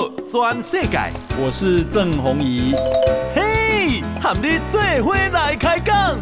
道全世界，我是郑弘仪。嘿，和你做伙来开讲。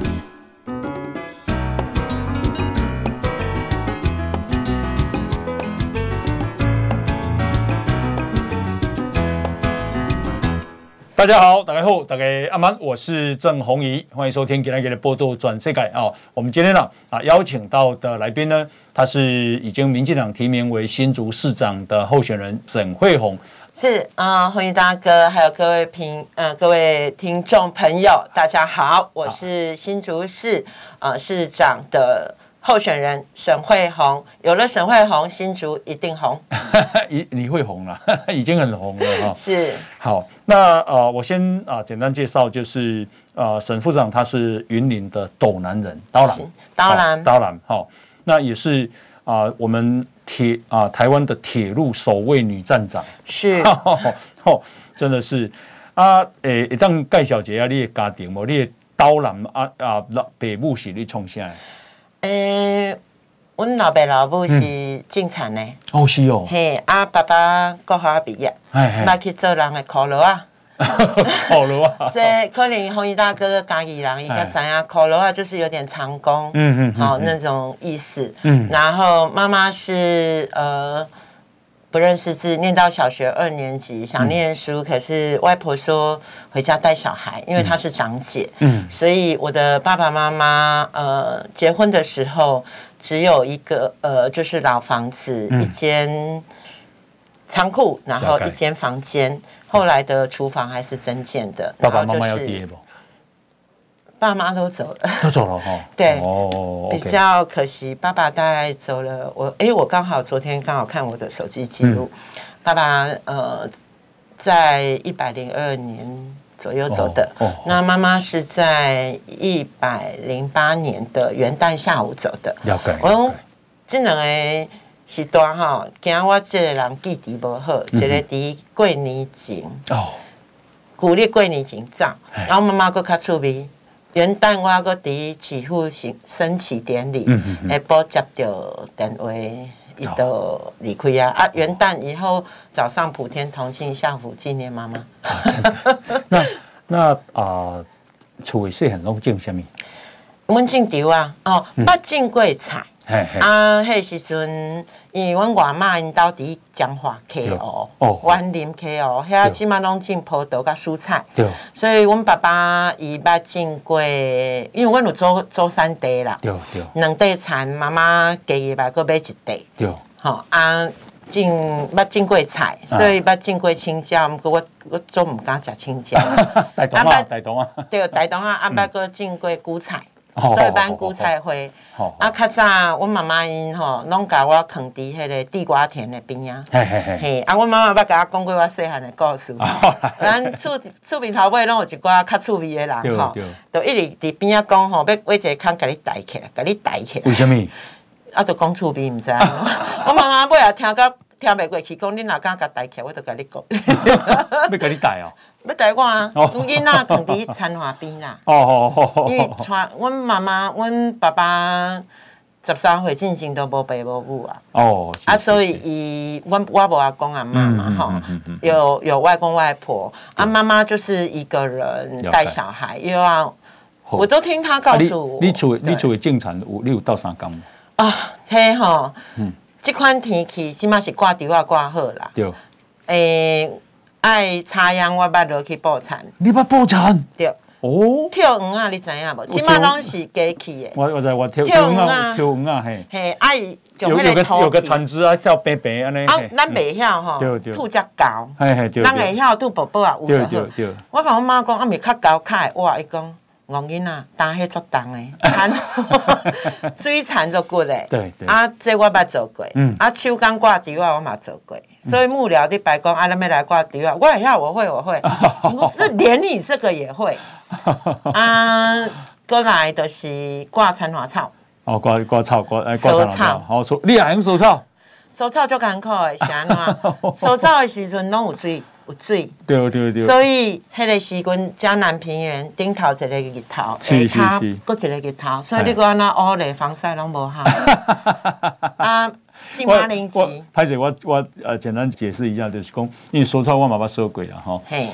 大家好，大家好，大家阿曼，我是郑弘仪，欢迎收听今天的报道全世界啊。我们今天呢啊邀请到的来宾呢，他是已经民进党提名为新竹市长的候选人沈慧虹。是啊，欢迎大哥，还有各位评呃各位听众朋友，大家好，我是新竹市啊、呃、市长的。候选人沈惠虹，有了沈惠虹，新竹一定红。你你会红了，已经很红了哈。是好，那呃，我先啊、呃、简单介绍，就是呃沈副长他是云林的斗南人，刀郎，刀郎，刀郎，好，那也是啊、呃、我们铁啊、呃、台湾的铁路首位女站长，是，哦，真的是。啊，诶，这样盖小姐啊，你的家庭哦，你的刀郎啊啊，北部是你从啥？诶、欸，阮老爸老母是进产的，哦是哦，嘿，啊爸爸国校毕业，来去做人的苦劳啊，苦劳啊，这可能红衣大哥家己人应该知影，苦劳啊就是有点长工，嗯嗯，好那种意思，嗯，然后妈妈是呃。不认识字，念到小学二年级，想念书，可是外婆说回家带小孩，因为她是长姐，嗯，所以我的爸爸妈妈呃结婚的时候只有一个呃就是老房子，一间仓库，然后一间房间，后来的厨房还是增建的。爸爸妈妈要毕业不？爸妈都走了，都走了哈。对，哦，比较可惜，爸爸大概走了。我哎，我刚好昨天刚好看我的手机记录，爸爸呃，在一百零二年左右走的。哦，那妈妈是在一百零八年的元旦下午走的。了解。我讲这两个时段哈，惊我这个人记忆无好，一个伫过年前哦，古历过年前走，然后妈妈佫较趣味。元旦我搁伫祈福升升旗典礼，下晡接到电话，伊就离开啊！啊，元旦以后早上普天同庆，下午纪念妈妈。啊、那那啊，厝里是很拢种啥物？阮种稻啊，哦，捌种过菜。啊，迄时阵，因为阮外妈因兜伫彰化溪湖，员林溪湖，遐即马拢种葡萄甲蔬菜。对，所以阮爸爸伊捌种过，因为阮有做做三地啦。对对。两地田，妈妈家己嘛搁买一地。对。吼啊，种捌种过菜，所以捌种过青椒，毋过我我总毋敢食青椒。台东啊，大东啊。对，大东啊，啊捌搁种过韭菜。所以办韭菜花，啊，较早我妈妈因吼，拢甲我囥伫迄个地瓜田的边啊，嘿，啊，我妈妈捌甲我讲过我细汉的故事，咱厝厝边头尾拢有一寡较趣味的人吼，就一直伫边啊讲吼，要挖一个坑甲你带起来，甲你带起来。为什么？啊，就讲趣味，毋知。我妈妈尾也听到听袂过去，讲你若敢甲带起来，我就甲你讲。要甲你带哦。要带我啊！囡仔囥伫田华边啦。哦哦哦因为传阮妈妈、阮爸爸十三岁进前都无爸无母啊。哦。啊，所以伊，阮我无阿公阿妈嘛，吼，有有外公外婆，啊，妈妈就是一个人带小孩，又要，我都听他告诉我。你厝你厝的进产有你有到三工吗？啊，嘿吼，嗯，这款天气起码是挂稻啊挂好啦。对。诶。爱插秧，我捌落去捕田。你捌捕田？对。哦。跳鱼啊，你知影无？即摆拢是机器的。我我知我跳跳鱼啊，跳鱼啊，嘿。嘿，爱有有个有个船只啊，跳白白安尼。啊，咱袂晓吼。对对。兔只高。嘿嘿对。咱会晓吐宝宝啊，有。对对对。我甲我妈讲，啊，咪较高较会活，伊讲。戆囡仔，担迄足重诶，田 水田足骨诶。对对。啊，这我捌做过。嗯。啊，手工挂吊啊，我嘛做过。所以幕僚你白讲，啊，咱要来挂吊啊，我会晓，我会，我会。我是 连你这个也会。啊，过来就是挂田花草。哦，挂挂草，挂诶，挂草。好，收，你也用收草？收草足艰苦诶，是安怎？收草诶时阵拢有水。有水，对对对，所以迄个时阵江南平原顶头一个日头，下头搁一个日头，所以你讲那乌雷防晒拢无好。啊，金马林奇。拍者我我呃简单解释一下，就是讲，因为收草我妈妈收过了哈。嘿，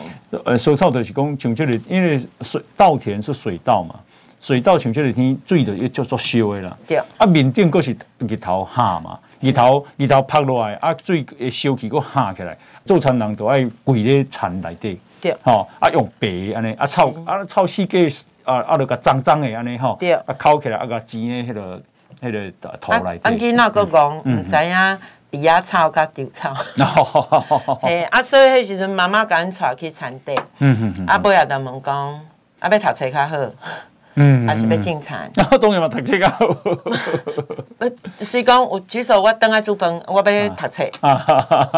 呃，收草就是讲，像这里，因为水稻田是水稻嘛，水稻像这个天水的也叫做烧的啦。对。啊，面顶佫是日头下嘛，日头日头拍落来，啊，水会烧起佫下起来，做田人都爱跪咧田内底。对。吼，啊，用白安尼，啊臭啊臭死鸡，啊啊，着个脏脏的安尼吼。对。啊，烤起来啊个煎的迄个。迄个土内底，啊，囡仔阁讲毋知影鼻仔草甲稻草，嘿，啊，所以迄时阵妈妈甲阮带去田地，啊，尾仔就问讲，啊，要读册较好，嗯，还是要种田？啊，当然嘛，读册较好。呃，虽讲我举手，我等下煮饭，我要读册，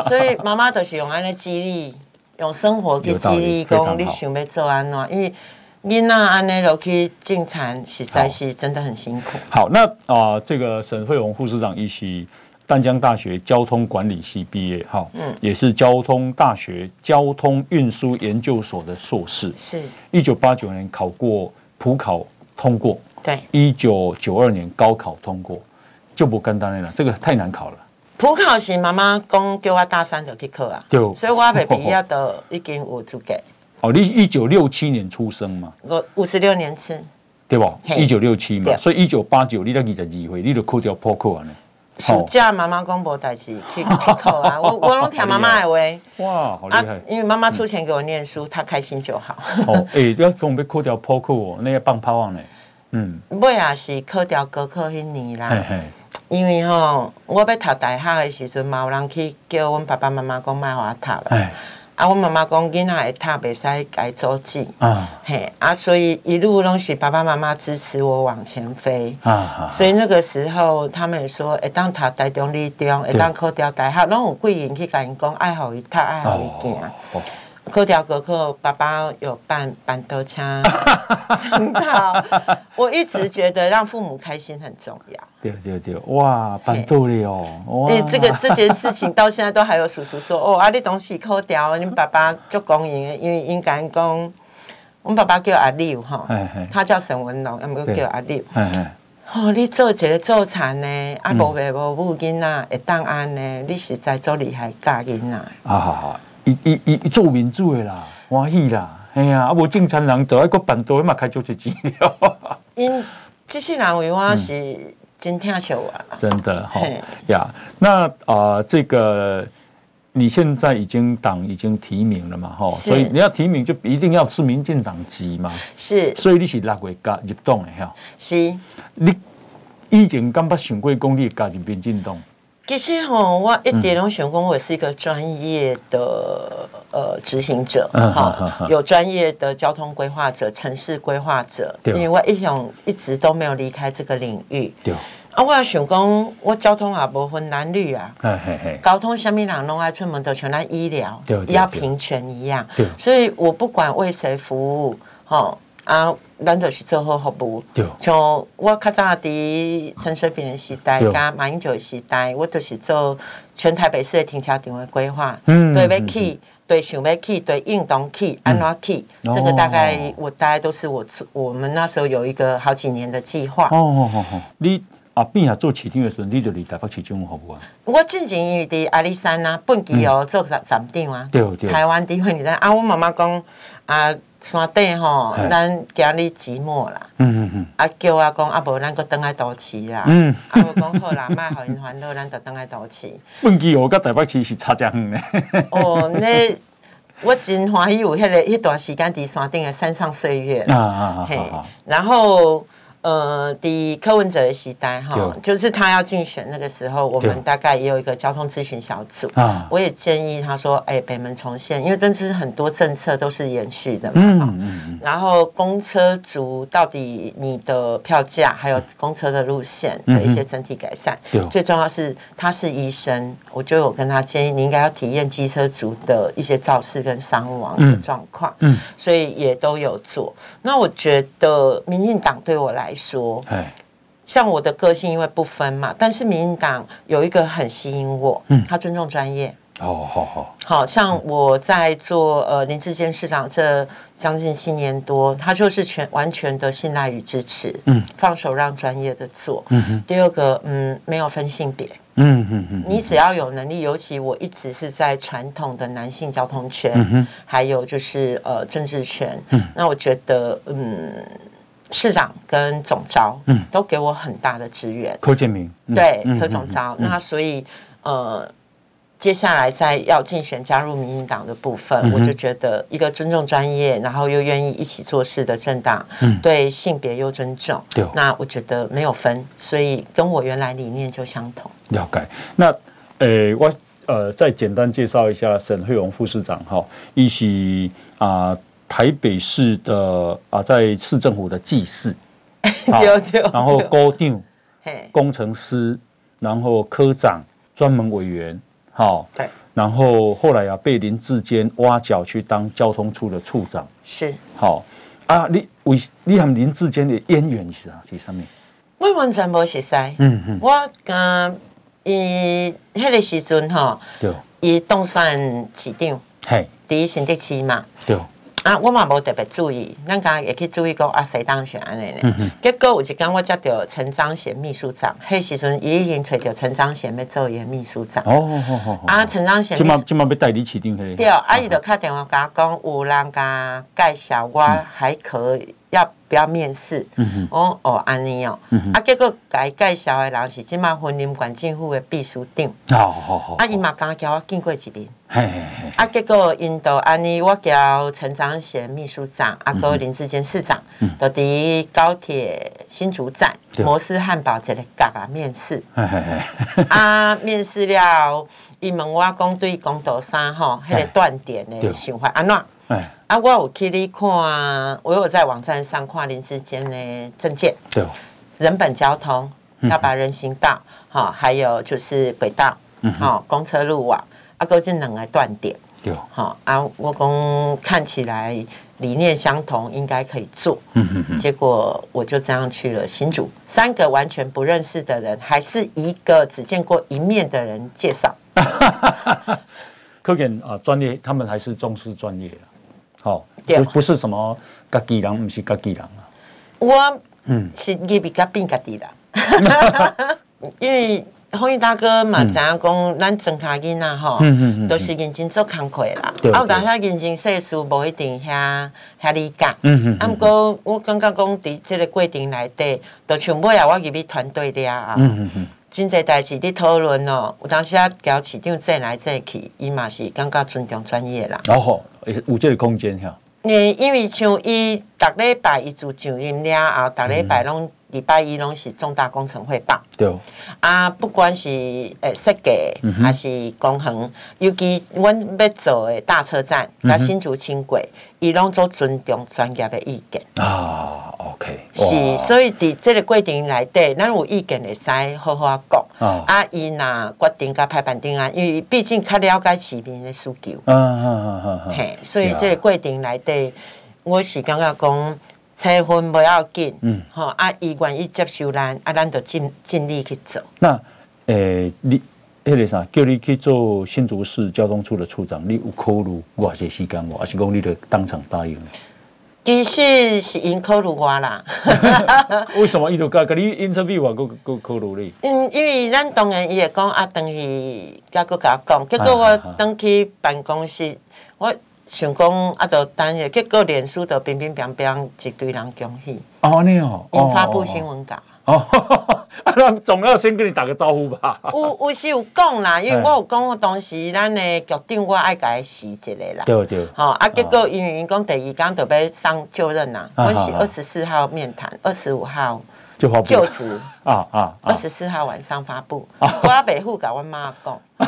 所以妈妈就是用安尼激励，用生活去激励，讲你想要做安怎，因为。囡仔安尼落去进产，实在是真的很辛苦。好，那啊、呃，这个沈慧荣副市长，一席淡江大学交通管理系毕业，哈，嗯，也是交通大学交通运输研究所的硕士，是，一九八九年考过普考通过，对，一九九二年高考通过，就不简单了，这个太难考了。普考是妈妈讲叫我大三就去考啊，对，所以我未毕业都已经有资格。哦，你一九六七年出生嘛？我五十六年次，对不？一九六七嘛，所以一九八九你才二十二岁，你就考掉普考了呢？暑假妈妈讲无代志 去去考啊，我我拢听妈妈的话。哇，好厉害！因为妈妈出钱给我念书，她开心就好。哦，哎，要讲要考掉普考哦，那个放炮啊呢？嗯，我也是考掉高考迄年啦。因为吼，我要读大学的时阵嘛，有人去叫阮爸爸妈妈讲卖我读啦。啊，我妈妈讲囡仔会读，袂使改周记。啊，嘿，啊，所以一路拢是爸爸妈妈支持我往前飞。啊，所以那个时候，他们说会当读台中理中，会当考掉大学，拢有贵人去甲因讲，爱好伊读，爱好伊行。考掉高考，爸爸有办办桌车，真的。我一直觉得让父母开心很重要。对对对，哇，办桌了哦。哎，这个这件事情到现在都还有叔叔说，哦，啊，你东西考掉，你爸爸就公赢，因为应该讲，我们爸爸叫阿六哈，他叫沈文龙，要么叫阿六。哦，你做一个做田呢，啊，无爸无母囡仔会当安呢，你实在做厉害教囡仔。啊好好。伊伊伊伊做民主的啦，欢喜啦，哎呀，啊无正常人都爱个办桌嘛，开足一钱了。因这些人为我是真疼惜我。真的哈呀，那啊，这个你现在已经党已经提名了嘛，哈，所以你要提名就一定要是民进党籍嘛，是，所以你是六月加入党的哈，是，你以前敢捌想过讲你加入民进党？其实吼，我一点拢想讲，我是一个专业的呃执行者，哈，有专业的交通规划者、城市规划者，因为我一向一直都没有离开这个领域。对，啊，我想讲，我交通也不分男女啊，交通什么人拢爱出门都像咱医疗，要平权一样。对，所以我不管为谁服务，哈。啊，咱就是做好服务。对，像我较早伫陈水扁的时代，加马英九的时代，我都是做全台北市的停车场的规划。嗯，对，要去，对，想要去，对，运动去，安怎去？这个大概我大概都是我我们那时候有一个好几年的计划。哦哦哦哦，你啊，变啊做市场的时候，你就离台北市长好不啊？我之前伫阿里山啊，本期哦做站站长啊。对对。台湾第一你知啊，我妈妈讲啊。山顶吼，咱今日寂寞啦。嗯嗯嗯。啊，叫我讲啊，无咱搁倒来都市啦。嗯。啊，我讲好啦，莫互因烦恼，咱就倒来都市。问记我甲台北市是差真远嘞。哦，那我真欢喜有迄个迄段时间伫山顶的山上岁月。啊啊啊！嘿，然后。呃，第柯文哲的时代哈，就是他要竞选那个时候，我们大概也有一个交通咨询小组。啊，我也建议他说，哎，北门重现，因为真的是很多政策都是延续的嘛。嗯嗯。然后公车族到底你的票价，还有公车的路线的一些整体改善。最重要是他是医生，我就有跟他建议，你应该要体验机车族的一些肇事跟伤亡的状况。嗯。所以也都有做。那我觉得民进党对我来说。说，像我的个性，因为不分嘛，但是民进党有一个很吸引我，嗯，他尊重专业，哦，好好，好像我在做呃林志坚市长这将近七年多，他就是全完全的信赖与支持，嗯，放手让专业的做，嗯哼，第二个，嗯，没有分性别，嗯嗯嗯，你只要有能力，尤其我一直是在传统的男性交通圈，嗯、哼。还有就是呃政治圈，嗯，那我觉得嗯市长跟总招，嗯，都给我很大的支援。柯建铭，对，柯总招，嗯、那所以呃。接下来在要竞选加入民进党的部分，嗯、我就觉得一个尊重专业，然后又愿意一起做事的政党，嗯、对性别又尊重，对那我觉得没有分，所以跟我原来理念就相同。了解。那呃，我呃再简单介绍一下沈惠荣副市长哈，一起啊台北市的啊在市政府的技士，对对，然后高定工程师，然后科长，专门委员。好，对，然后后来啊，被林志坚挖角去当交通处的处长，是好啊。你为你和林志坚的渊源是啥？是啥物？我完全无熟悉。嗯嗯，我跟伊迄个时阵吼，对，伊当选市长，嘿，第一新竹市嘛，对。啊，我嘛无特别注意，咱刚刚也去注意讲啊，谁当选安尼呢？嗯、结果有一天我接到陈章贤秘书长，迄时阵伊已经找着陈章贤要做伊秘书长。哦哦哦啊，陈章贤，今嘛今嘛要代理市长去。对，啊，伊就敲电话甲我讲，有人甲介绍我还可以。嗯要不要面试？哦哦，安尼哦，啊，结果该介绍的人是即马婚姻管政府的秘书长。哦哦哦，啊，伊嘛刚叫我见过一面。啊，结果因都安尼，我叫陈长贤秘书长，啊，个林志坚市长，到伫高铁新竹站摩斯汉堡这里甲我面试。啊，面试了，伊问我讲对公道三吼，迄个断点的想法安怎？啊，我有去你看，我有在网站上看林智坚的政见，对，人本交通要把人行道，哈，还有就是轨道，嗯好，公车路网，啊，都这两个断点，对，好，啊，我讲看起来理念相同，应该可以做，结果我就这样去了新竹，三个完全不认识的人，还是一个只见过一面的人介绍，可见啊，专业，他们还是重视专业。哦，不不是什么家己人，不是家己人啊。我嗯是你比较变家己人，因为鸿宇大哥嘛，知影讲咱庄脚囡仔吼，都是认真做工课啦。啊，有当下认真细事，无一定遐遐理解。嗯嗯。啊，毋过我感觉讲伫即个过程内底，都像尾啊，我入去团队了啊。嗯嗯嗯。真侪代志伫讨论哦，有当时啊，交市长坐来坐去，伊嘛是感觉尊重专业啦。哦。有这个空间哈。因为像伊逐礼拜伊就上任了后，逐礼拜拢礼拜一拢是重大工程汇报。对。啊，不管是诶设计还是工程，尤其阮要做诶大车站，甲新竹轻轨，伊拢做尊重专业的意见。啊，OK。是，所以伫这个过程内底，咱有意见会使好好讲。啊，伊若决定甲拍板定啊，因为毕竟较了解市民的需求。嗯嗯嗯嗯嗯。嘿，所以这个过程内底，我是感觉讲，拆分不要紧。嗯。吼，啊，伊愿意接受咱，啊，咱就尽尽力去做。那，诶，你迄个啥，叫你去做新竹市交通处的处长，你有考虑偌些时间无？还是讲你就当场答应？其实是因考虑我啦。为什么伊就甲甲你 interview 啊，佫佫考虑你？嗯，因为咱当然伊会讲啊，等于甲佫甲我讲，结果我登去办公室，我想讲啊，就等下，结果脸书就乒乒乓乓一堆人恭喜。哦，你哦，因发布新闻稿。哦，那总要先跟你打个招呼吧。有有是有讲啦，因为我有讲，当时咱的局长我爱甲伊辞一个啦。对对。好啊，结果因为因讲第二天就要上就任啦，我是二十四号面谈，二十五号就就职。啊啊。二十四号晚上发布。我阿伯父甲我妈讲，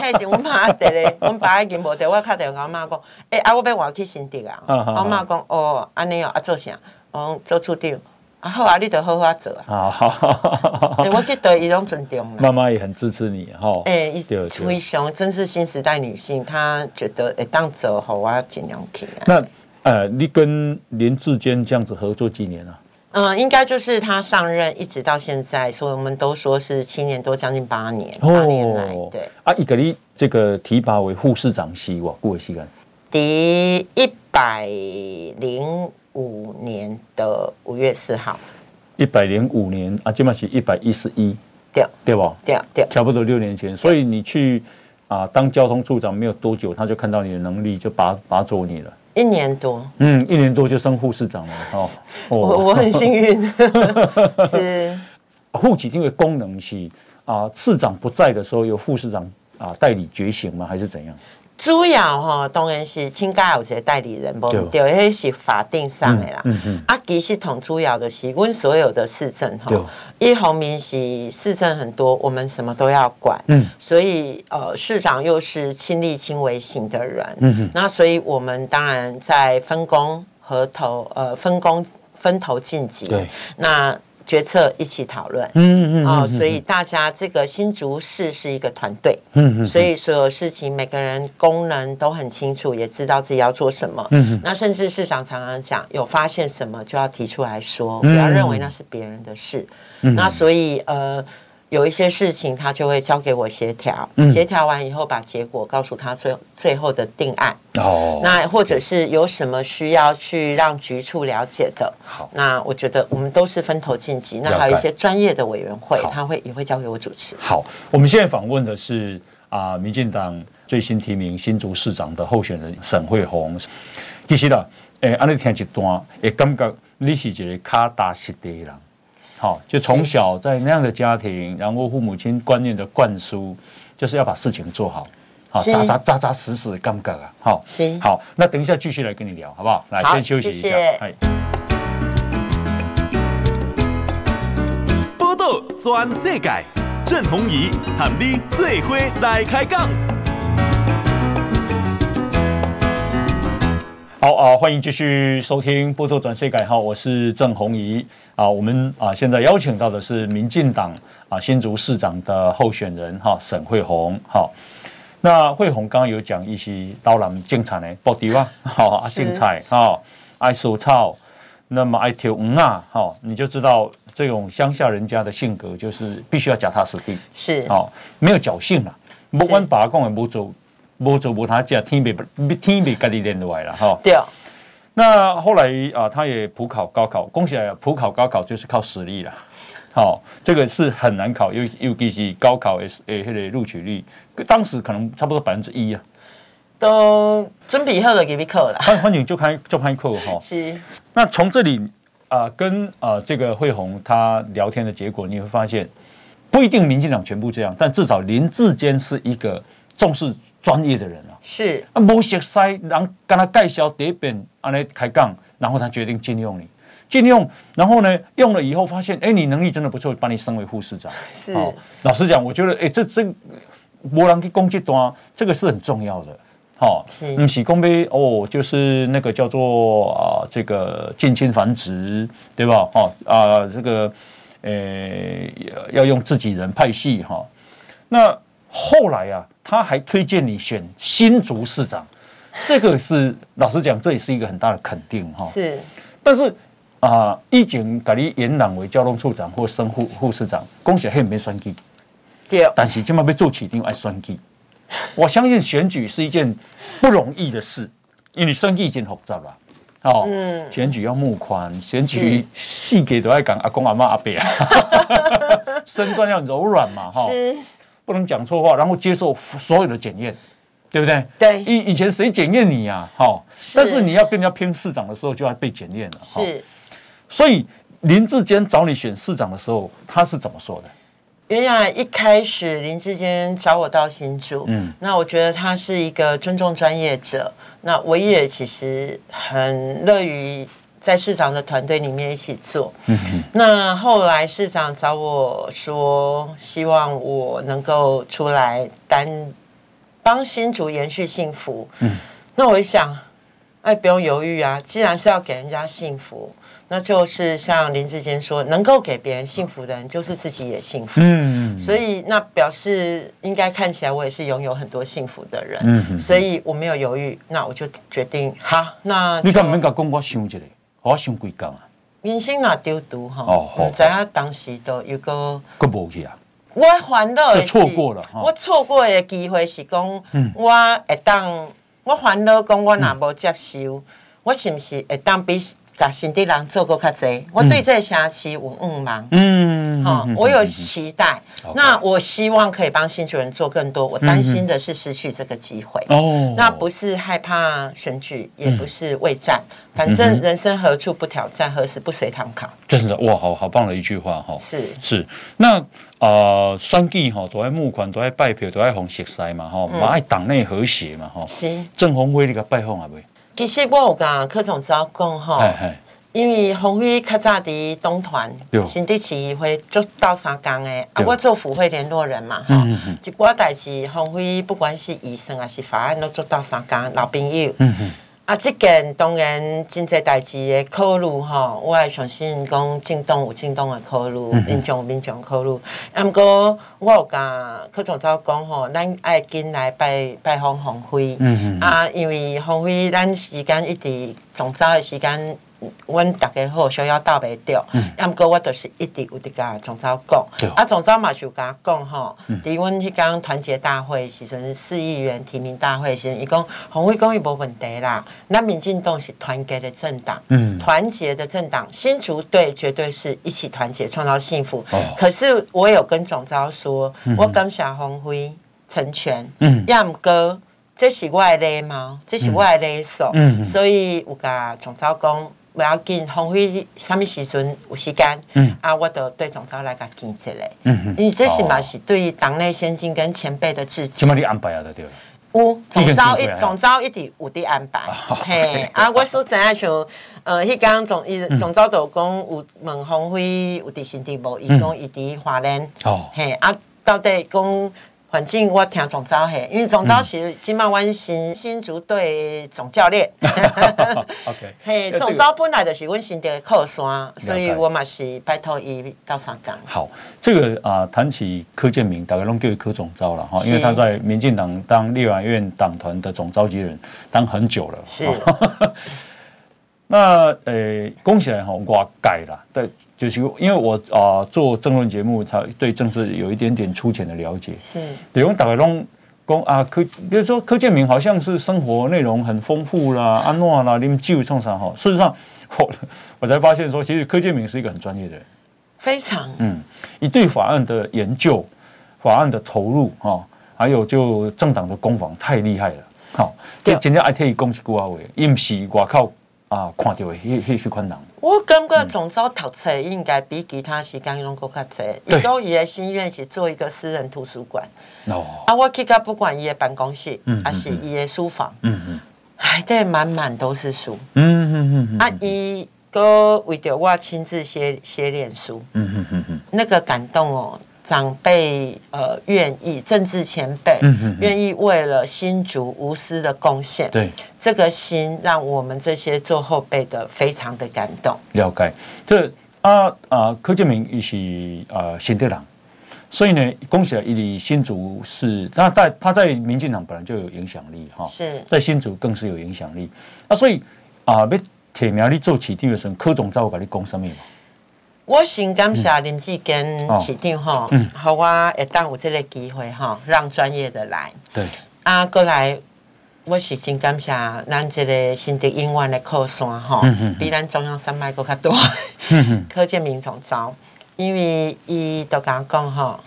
迄时我妈伫咧，我爸已经无伫，我敲电话甲我妈讲，诶，啊，我要换去新竹啊。我妈讲，哦，安尼哦，啊做啥？我做处长。啊好啊，你得好好做啊！好，我去得伊拢尊重。妈妈也很支持你哈。哎，非常，真是新时代女性，她觉得哎，当走好啊，尽量去。那呃，你跟林志坚这样子合作几年了？嗯，应该就是他上任一直到现在，所以我们都说是七年多，将近八年。八年来，对。啊，伊个你这个提拔为副市长是哇，过时间？第一百零。五年的五月四号，一百零五年啊，今嘛是一百一十一，对对吧？对对，差不多六年前。所以你去啊当交通处长没有多久，他就看到你的能力，就拔拔走你了。一年多，嗯，一年多就升护士长了哦。我我很幸运，是户籍因为功能是啊，市长不在的时候由副市长啊代理觉醒吗？还是怎样？主要哈，当然是请假有一个代理人，不对，那是法定上的啦。嗯嗯。啊，其实同主要的是，阮所有的市政哈，一方面是市政很多，我们什么都要管。嗯。所以呃，市长又是亲力亲为型的人。那所以我们当然在分工合投，呃，分工分头晋级。对。那。决策一起讨论，嗯嗯哦，所以大家这个新竹市是一个团队，嗯嗯，所以所有事情每个人功能都很清楚，也知道自己要做什么，嗯，那甚至市长常常讲，有发现什么就要提出来说，不要认为那是别人的事，那所以呃。有一些事情他就会交给我协调，协调完以后把结果告诉他，最最后的定案。哦，那或者是有什么需要去让局处了解的，好，那我觉得我们都是分头晋级。那还有一些专业的委员会，他会也会交给我主持。好，我们现在访问的是啊，民进党最新提名新竹市长的候选人沈慧虹。其实啦，诶，安尼听一段，会感觉你是一个卡踏实地的人。好，就从小在那样的家庭，然后父母亲观念的灌输，就是要把事情做好，好扎扎扎扎实实，干不干啊？好，行，好，那等一下继续来跟你聊，好不好？来，先休息一下。哎报道全世界，郑弘仪和你最伙来开讲。好啊，欢迎继续收听《波多转世改》哈，我是郑弘仪啊。我们啊现在邀请到的是民进党啊新竹市长的候选人哈沈惠虹哈。那惠虹刚刚有讲一些刀郎精彩的布迪哇，好啊精彩哈，爱说草，那么爱跳舞啊，哈，你就知道这种乡下人家的性格就是必须要脚踏实地，是啊，没有侥幸了，不管把公也不走。无做无他讲，天被天被家己练落来了哈。对。那后来啊，他也普考高考，恭喜啊！普考高考就是靠实力了。好，这个是很难考，尤尤其是高考诶诶，迄个录取率，当时可能差不多百分之一啊。都准备好了给你考了。欢欢迎就开就开课哈。是。那从这里啊，跟啊这个惠红他聊天的结果，你会发现不一定民进党全部这样，但至少林志坚是一个重视。专业的人啊，是。啊，没熟悉，人跟他介绍第一遍，安尼开讲，然后他决定禁用你，禁用，然后呢，用了以后发现，哎，你能力真的不错，把你升为护士长。是，老实讲，我觉得，哎，这这，无人去攻击端，这个是很重要的，好，是，不是讲被哦，就是那个叫做啊，这个近亲繁殖，对吧？哦啊，这个，呃，要用自己人派系哈，那后来啊。他还推荐你选新竹市长，这个是老实讲，这也是一个很大的肯定哈。是，但是啊，以前把你延揽为交通处长或升副副市长，恭喜还没选举。对。但是今麦被做起定爱选举，我相信选举是一件不容易的事，因为你选举已经复杂了。哦，嗯，选举要募款，选举细节都爱讲阿公阿妈阿伯啊，身段要柔软嘛，哈。是。不能讲错话，然后接受所有的检验，对不对？对。以以前谁检验你呀？哈，但是你要跟人家拼市长的时候，就要被检验了。是。所以林志坚找你选市长的时候，他是怎么说的？原来一开始林志坚找我到新竹，嗯，那我觉得他是一个尊重专业者，那我也其实很乐于。在市长的团队里面一起做，嗯。那后来市长找我说，希望我能够出来担帮新竹延续幸福。嗯，那我一想，哎，不用犹豫啊，既然是要给人家幸福，那就是像林志坚说，能够给别人幸福的人，就是自己也幸福。嗯，所以那表示应该看起来我也是拥有很多幸福的人。所以我没有犹豫，那我就决定，好，那你敢不敢跟我想一下？我想几工啊，人生若丢毒哈，唔知影当时都有个，佫无去啊。我烦恼的是，错过了，我错过的机会是讲，我会当，我烦恼讲我若无接受，我是毋是会当比把新地人做过较济，我对这个城市有愿望，嗯，好，我有期待。那我希望可以帮新主人做更多。我担心的是失去这个机会。哦，那不是害怕选举，也不是畏战，反正人生何处不挑战，何时不随堂考。真的哇，好好棒的一句话哈。是是，那啊，选举哈都爱募款，都爱拜票，都爱红色赛嘛哈，嘛爱党内和谐嘛哈。是郑鸿辉你个拜访啊未？其实我有甲柯总召讲吼，因为鸿辉较早伫东团新地市议会做到三江的，啊，我做府会联络人嘛，吼，一寡代志鸿辉不管是医生还是法案都做到三江，老朋友。啊，即件当然真济代志的考虑吼，我也相信讲进党有进党的考虑，民众有民众考虑。啊，毋过我有甲柯总召讲吼，咱爱紧来拜拜访鸿辉。嗯嗯。啊，因为鸿辉咱时间一直总召的时间。阮大家好，想要斗袂着，啊，毋过我就是一直有伫甲总召讲，啊，总召嘛是有甲讲吼，伫阮迄工团结大会时阵，市议员提名大会时阵，伊讲鸿辉讲伊无问题啦，咱民进党是团结的政党，嗯，团结的政党，新竹队绝对是一起团结创造幸福。可是我有跟总召说，我感谢红辉成全，嗯，啊，毋过这是我的礼貌，这是我的礼数，嗯，所以有甲总招讲。不要紧，鸿辉什么时阵有时间，嗯、啊，我都对总召来个见一下，嗯、因为这是嘛是对党内先进跟前辈的致敬。怎么你安排啊？对有总召一总召一直有的安排，嘿，啊，我所知影像，呃，迄刚总伊总召都讲有问鸿辉有伫新地无，伊讲伊伫华联，哦，嘿，啊，到底讲。反正我听总招嘿，因为总召是金马湾新新竹队总教练。OK，嘿，总招本来就是阮新的靠山，所以我嘛是拜托伊到上港。好，这个啊，谈起柯建明，大概拢叫柯总招了哈，因为他在民进党当立法院党团的总召集人当很久了。是。那呃，恭喜来哈，我改了，对。就是因为我啊、呃、做政论节目，他对政治有一点点粗浅的了解。是，比如大概拢讲啊柯，比如说柯建铭好像是生活内容很丰富啦，安诺啦，啉酒创啥哈。事实上，我我才发现说，其实柯建铭是一个很专业的人，非常嗯，一对法案的研究、法案的投入哈，还有就政党的攻防太厉害了。好，这今天爱替伊讲一句话话，伊唔是外口啊看到的迄迄款人。我感觉总招读册应该比其他时间拢更较多。伊讲伊的心愿是做一个私人图书馆。哦。啊，我去到不管伊的办公室，还是伊的书房，嗯嗯，哎，对，满满都是书。嗯嗯嗯。啊，伊搁为着我亲自写写脸书。嗯嗯嗯嗯。那个感动哦。长辈呃愿意，政治前辈愿意为了新竹无私的贡献，对。这个心，让我们这些做后辈的非常的感动。了解，这啊啊柯建明也是啊新德人，所以呢，恭喜啊，伊新竹是那在他在民进党本来就有影响力哈，是。在新竹更是有影响力。啊，所以啊要提名你做市长的时候，柯总在我跟你讲什么？我先感谢林志坚市长哈，好，我会当有这个机会吼，让专业的来。对。啊，过来，我是真感谢咱这个新竹医院的靠山哈，比咱中央山脉阁较多。柯建明总召，因为伊都甲我讲哈，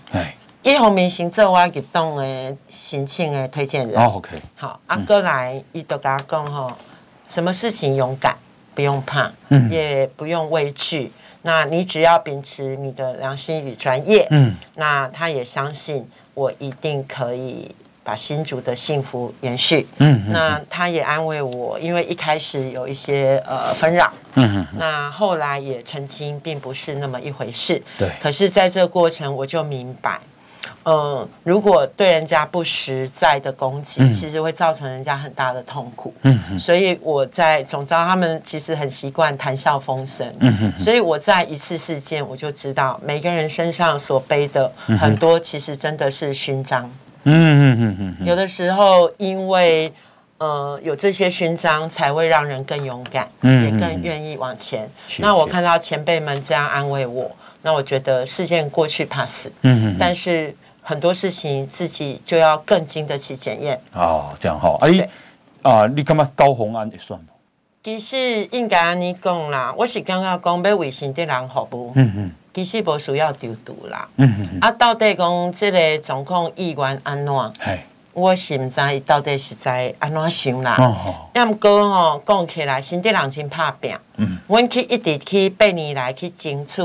一方面先做我入党的申请的推荐人。哦 OK。好，啊，过来，伊都甲我讲吼，什么事情勇敢，不用怕，也不用畏惧。那你只要秉持你的良心与专业，嗯，那他也相信我一定可以把新竹的幸福延续，嗯，那他也安慰我，因为一开始有一些呃纷扰，嗯，那后来也澄清并不是那么一回事，对，可是在这个过程我就明白。嗯，如果对人家不实在的攻击，嗯、其实会造成人家很大的痛苦。嗯嗯，所以我在总召他们其实很习惯谈笑风生。嗯嗯，所以我在一次事件我就知道，每个人身上所背的很多其实真的是勋章。嗯嗯嗯，有的时候因为呃有这些勋章，才会让人更勇敢，嗯、也更愿意往前。那我看到前辈们这样安慰我，那我觉得事件过去怕死。嗯嗯，但是。很多事情自己就要更经得起检验。哦，这样哈，哎，啊，你干嘛高红安也算吗？其实应该安尼讲啦，我是刚刚讲要为新的人服务。嗯嗯。其实无需要丢毒啦。嗯嗯。啊，到底讲这个总统议员安怎？系。我是唔知伊到底是在安怎想啦。哦哦。要毋过吼，讲起来，新竹人真拍拼。嗯。阮去一直去八年来去争取，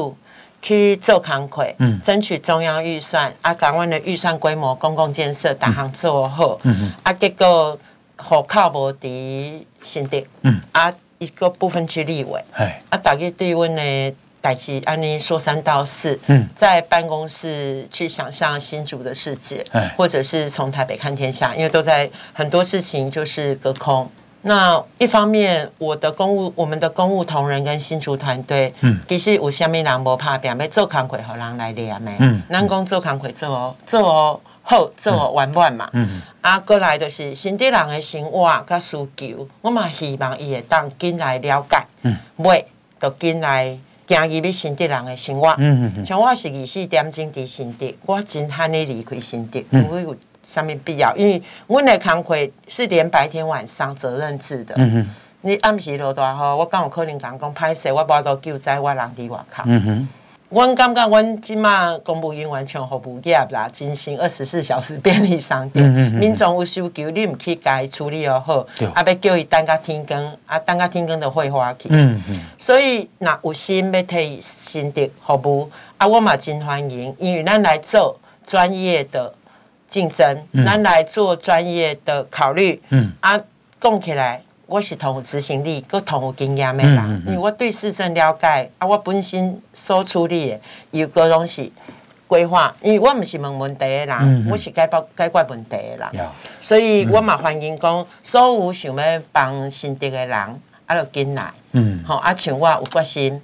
去做工课，嗯。争取中央预算，啊，港湾的预算规模、公共建设，逐项做好。嗯嗯。啊，结果户口无伫新竹。嗯。啊，一个部分区立委。系。啊，大家对阮的。代志安尼说三道四，嗯，在办公室去想象新竹的世界，或者是从台北看天下，因为都在很多事情就是隔空。那一方面，我的公务，我们的公务同仁跟新竹团队，嗯，其实有虾米人无怕拼，要做工课，互人来念的，嗯，咱讲做工课做哦做哦好做哦完满嘛，嗯，啊，过来就是新竹人的生活甲需求，我嘛希望伊会当进来了解，嗯，袂就进来。行入要新竹人的生活，嗯、嗯嗯、我是二十四点钟伫新竹，我真罕的离开新竹，因为有啥物必要？因为阮的工课是连白天晚上责任制的，嗯、你暗时落大雨，我敢有可能讲讲歹势，我无都救灾，我人伫外口。嗯阮感觉阮即马公务员完全服务业啦，进行二十四小时便利商店。嗯嗯嗯、民众有需求，你毋去甲伊处理又好，对啊，要叫伊等甲天光，啊，等甲天光就会花去。嗯嗯、所以若有心要替新的服务，啊，我嘛真欢迎，因为咱来做专业的竞争，咱、嗯、来做专业的考虑。嗯、啊，讲起来。我是同有执行力，佮同有经验的人，嗯嗯、因为我对市政了解，啊，我本身所处理的有个东西规划，因为我唔是问问题的人，我是解决解决问题的人，嗯、所以我嘛欢迎讲，所有想要帮新竹的人，啊，就进来，嗯，好，啊，像我有决心，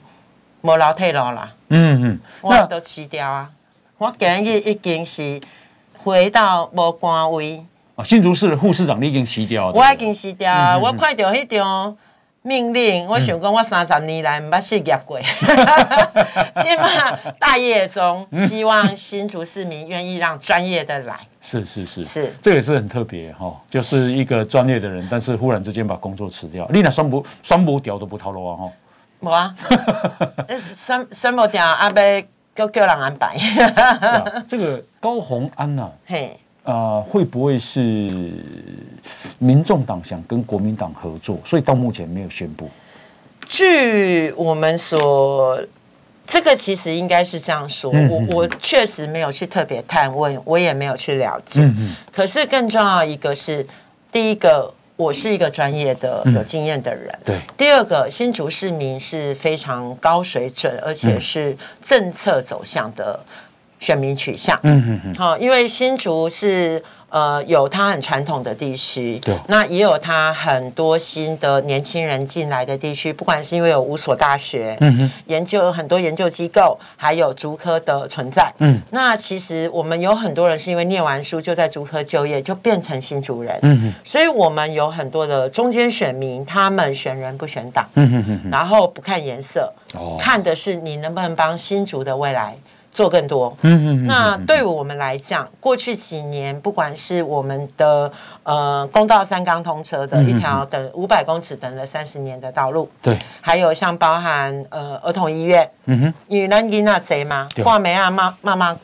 无老退路啦，嗯嗯，我都辞掉啊，我今日已经是回到无官位。啊新竹市的副市长你已经辞掉了，我已经辞掉，嗯、我看到迄张命令，我想讲我三十年来唔捌失业过，起码大业中，希望新竹市民愿意让专业的来，是是是。是，这个也是很特别哈，就是一个专业的人，但是忽然之间把工作辞掉，你那双不双不调都不透露啊哈，无啊，双双不调阿伯叫叫人安排，这个高虹安呐、啊，嘿。啊、呃，会不会是民众党想跟国民党合作，所以到目前没有宣布？据我们所，这个其实应该是这样说。嗯、我我确实没有去特别探问，我也没有去了解。嗯嗯，可是更重要一个是，第一个，我是一个专业的、有经验的人。嗯、对。第二个，新竹市民是非常高水准，而且是政策走向的。选民取向，嗯嗯嗯，好，因为新竹是呃有它很传统的地区，对，那也有它很多新的年轻人进来的地区，不管是因为有五所大学，嗯哼，研究很多研究机构，还有竹科的存在，嗯，那其实我们有很多人是因为念完书就在竹科就业，就变成新竹人，嗯哼，所以我们有很多的中间选民，他们选人不选党，嗯哼哼，然后不看颜色，哦，看的是你能不能帮新竹的未来。做更多，嗯嗯那对于我们来讲，过去几年，不管是我们的呃公道三钢通车的一条等五百公尺等了三十年的道路，对，还有像包含呃儿童医院，嗯哼，因为咱囡仔多嘛，画眉啊妈妈妈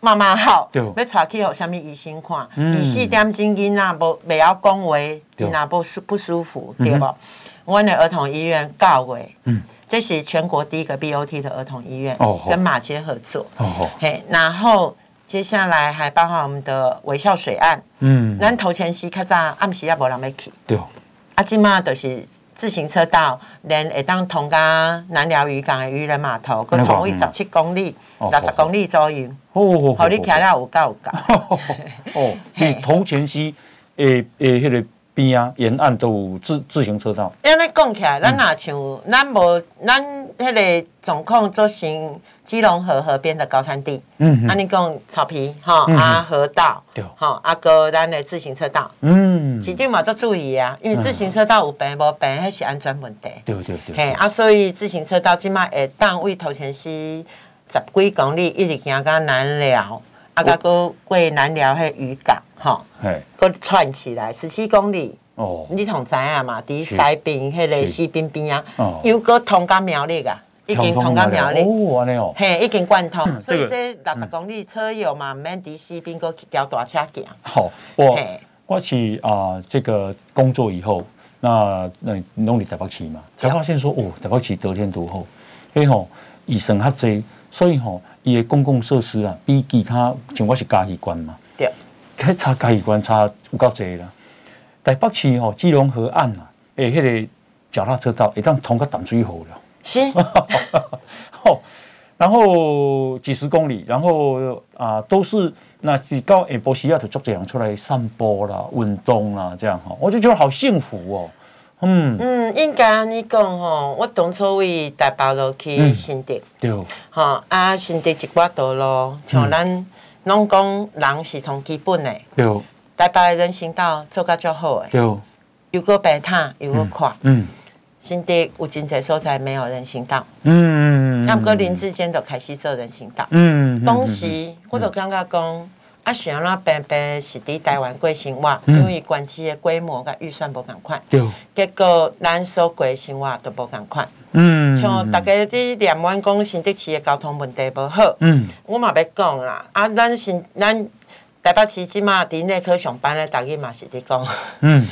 妈妈好，对，要带去有啥物医生看，二四点钟囡仔不不要讲话，囡仔不舒不舒服，对不？我的儿童医院到位，嗯。这是全国第一个 BOT 的儿童医院，跟马偕合作。哦嘿，然后接下来还包括我们的微笑水岸。嗯，咱头前溪较早暗时也无人要去。对。啊，今嘛就是自行车道，连会当通甲南寮渔港的渔人码头，佮同一十七公里、六十公里左右。哦，好，你骑了有够有够。哦，你头前溪诶诶，迄个。边啊，沿岸都有自自行车道。因为讲起来，咱若像咱无咱迄个总控做成基隆河河边的高山地。嗯。安尼讲草皮哈啊河道。对。哈啊个咱的自行车道。嗯。一定嘛要注意啊，因为自行车道有病无病，迄是安全问题。对对对。嘿啊，所以自行车道即马会当位头前是十几公里一直行到南寮，啊个过过南寮迄渔港。哈，个串起来十七公里，哦，你同知影嘛？伫西边迄个西边边啊，又个通甲苗栗啊，已经通甲苗栗。哦，安尼哦，嘿，已经贯通，所以这六十公里车友嘛，免伫西边个交大车行。好，我我是啊，这个工作以后，那那拢伫台北市嘛，才发现说哦，台北市得天独厚，嘿吼，医生较济，所以吼，伊个公共设施啊，比其他像我是嘉义县嘛，对，较差嘉义县差有够济啦。台北市吼，基隆河岸啊，诶，迄个脚踏车道会当通个淡水河了。是，然后几十公里，然后啊，都是那是到下晡时啊，就足济人出来散步啦、运动啦，这样哈，我就觉得好幸福哦。嗯嗯，应该你讲吼，我当初为台北路去新竹，对，哈啊，新竹一寡道路，像咱拢讲人是从基本的，对。台北的人行道做甲足好诶，有，又个白塔，有个宽。嗯，新地有真侪所在没有人行道。嗯嗯，那么过林志坚就开始做人行道。嗯，当时我就感觉讲，啊，想那边边是伫台湾过生活，因为关系的规模甲预算无共款。结果咱所过生活都无共款。嗯。像大家伫念完讲新德市的交通问题无好。嗯。我嘛要讲啦，啊，咱新咱。台北市即马伫内科上班咧，逐家嘛是伫讲，嗯，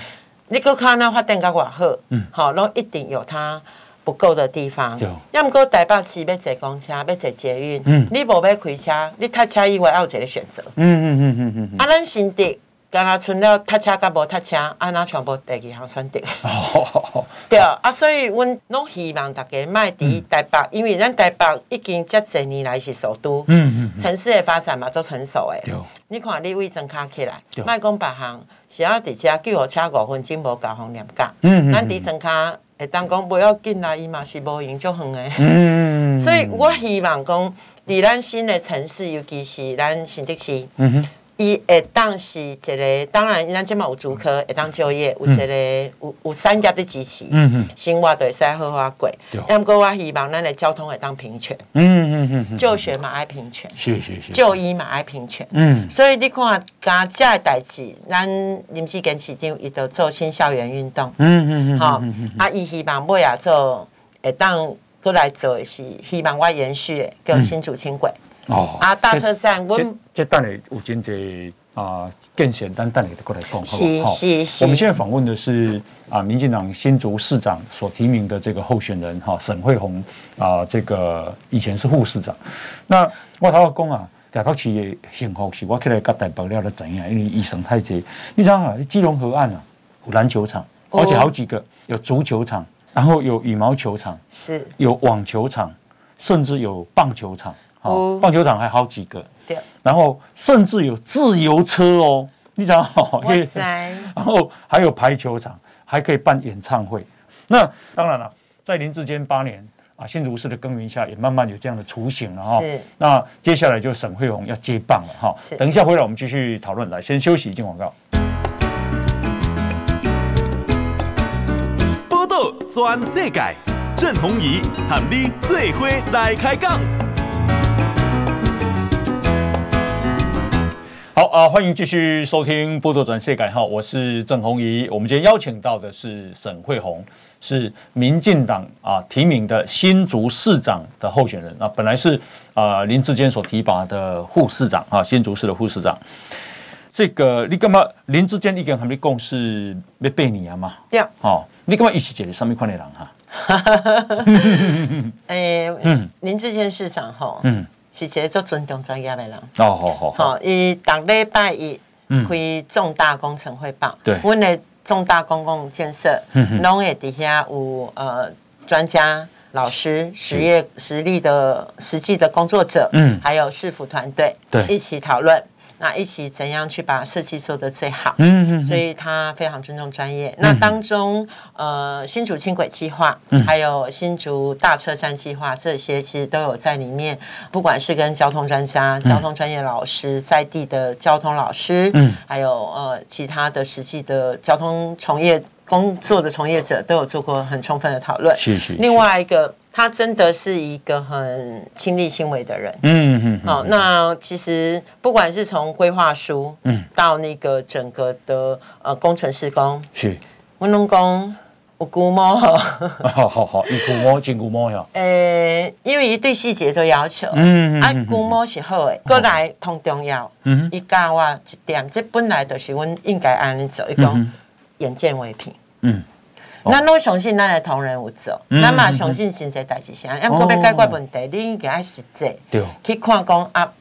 你阁看那发展甲偌好，嗯，好，拢一定有它不够的地方。有，要毋过台北市要坐公车，要坐捷运，嗯，你无要开车，你搭车以外还有一个选择。嗯嗯嗯嗯嗯。啊，咱新竹，干那剩了搭车甲无搭车，啊，那全部第二项选择。哦，对啊，所以阮拢希望大家卖伫台北，因为咱台北已经遮侪年来是首都，嗯嗯，城市的发展嘛，足成熟诶。你看，你位增卡起来，卖讲别行，是要伫遮救护车五分钟无交通念价。嗯嗯。咱伫增卡会当讲不要紧啦，伊嘛是无用足远诶。嗯。所以我希望讲，伫咱新的城市，尤其是咱新德市。嗯哼。伊会当是一个，当然咱即嘛有主科会当就业，有一个有有产业的支持，嗯嗯生活就会使好好过。要毋过我希望咱的交通会当平权，嗯嗯嗯，就学嘛爱平权，是是是，就医嘛爱平权，嗯，所以你看，加这个代志，咱林志坚市长伊都做新校园运动，嗯嗯嗯，好，啊，伊希望尾啊做会当过来做的是希望我延续的叫新竹轻轨。哦，啊，大车站，我这等下有真济啊，更简单，等下过来讲？是是是。我们现在访问的是啊，民进党新竹市长所提名的这个候选人哈，沈惠虹啊，这个以前是副市长。那我头要讲啊，台北市的幸福是我起来甲台北了的怎样？因为医生太济，你知道啊，基隆河岸啊，有篮球场，而且好几个，有足球场，然后有羽毛球场，是，有网球场，甚至有棒球场。好，棒球场还好几个，对，然后甚至有自由车哦，你知道吗？然后还有排球场，还可以办演唱会。那当然了，在林志坚八年啊，新竹市的耕耘下，也慢慢有这样的雏形了哈。是。那接下来就沈慧虹要接棒了哈。是。等一下回来我们继续讨论，来先休息一，进广告。报道全世界，郑弘仪喊你最伙来开讲。好啊，欢迎继续收听《波多转世改号》，我是郑红怡。我们今天邀请到的是沈慧红，是民进党啊提名的新竹市长的候选人啊，本来是啊林志坚所提拔的副市长啊，新竹市的副市长。这个你干嘛？林志坚已经还没共事要八年嘛？对。哦，你干嘛一起解决上面款的人哈？哈哈哈哎嗯，林志坚市长哈，嗯。是一个做尊重专业的人。哦，好好好。伊逐礼拜一开重大工程汇报。对。阮的重大公共建设，拢会底下有呃专家、老师、实业实力的实际的工作者，嗯，还有市府团队，对，一起讨论。那一起怎样去把设计做得最好？嗯嗯，所以他非常尊重专业。那当中，呃，新竹轻轨计划，还有新竹大车站计划，这些其实都有在里面。不管是跟交通专家、交通专业老师、在地的交通老师，嗯，还有呃其他的实际的交通从业工作的从业者，都有做过很充分的讨论。是是。另外一个。他真的是一个很亲力亲为的人。嗯嗯。好，那其实不管是从规划书，嗯，到那个整个的呃工程施工，是，温龙工。我估摸哈，好好好，一估摸真估摸呀。诶，因为伊对细节做要求，嗯嗯，啊估摸是好诶，过来同重要，嗯，伊教我一点，这本来就是阮应该安尼做，伊讲眼见为凭，嗯，咱拢相信咱的同仁有做，咱嘛相信真侪代志啥，要个要解决问题，你应该爱实际，去看讲啊，